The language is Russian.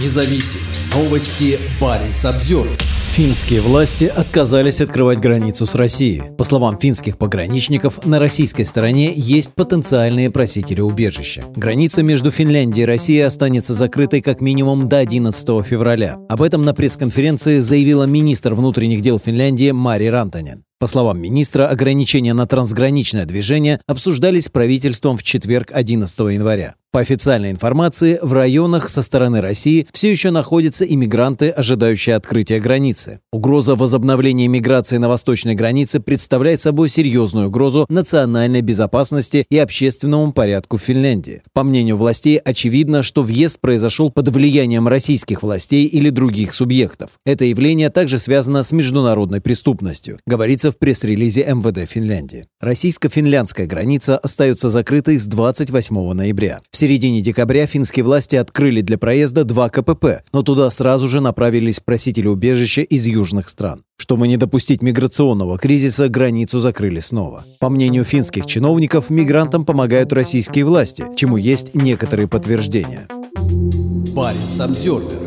независим. Новости Баренц обзор. Финские власти отказались открывать границу с Россией. По словам финских пограничников, на российской стороне есть потенциальные просители убежища. Граница между Финляндией и Россией останется закрытой как минимум до 11 февраля. Об этом на пресс-конференции заявила министр внутренних дел Финляндии Мари Рантанен. По словам министра, ограничения на трансграничное движение обсуждались правительством в четверг 11 января. По официальной информации, в районах со стороны России все еще находятся иммигранты, ожидающие открытия границы. Угроза возобновления миграции на восточной границе представляет собой серьезную угрозу национальной безопасности и общественному порядку в Финляндии. По мнению властей, очевидно, что въезд произошел под влиянием российских властей или других субъектов. Это явление также связано с международной преступностью, говорится в пресс-релизе МВД Финляндии. Российско-финляндская граница остается закрытой с 28 ноября. В середине декабря финские власти открыли для проезда два КПП, но туда сразу же направились просители убежища из южных стран. Чтобы не допустить миграционного кризиса, границу закрыли снова. По мнению финских чиновников, мигрантам помогают российские власти, чему есть некоторые подтверждения. Баренц обзервер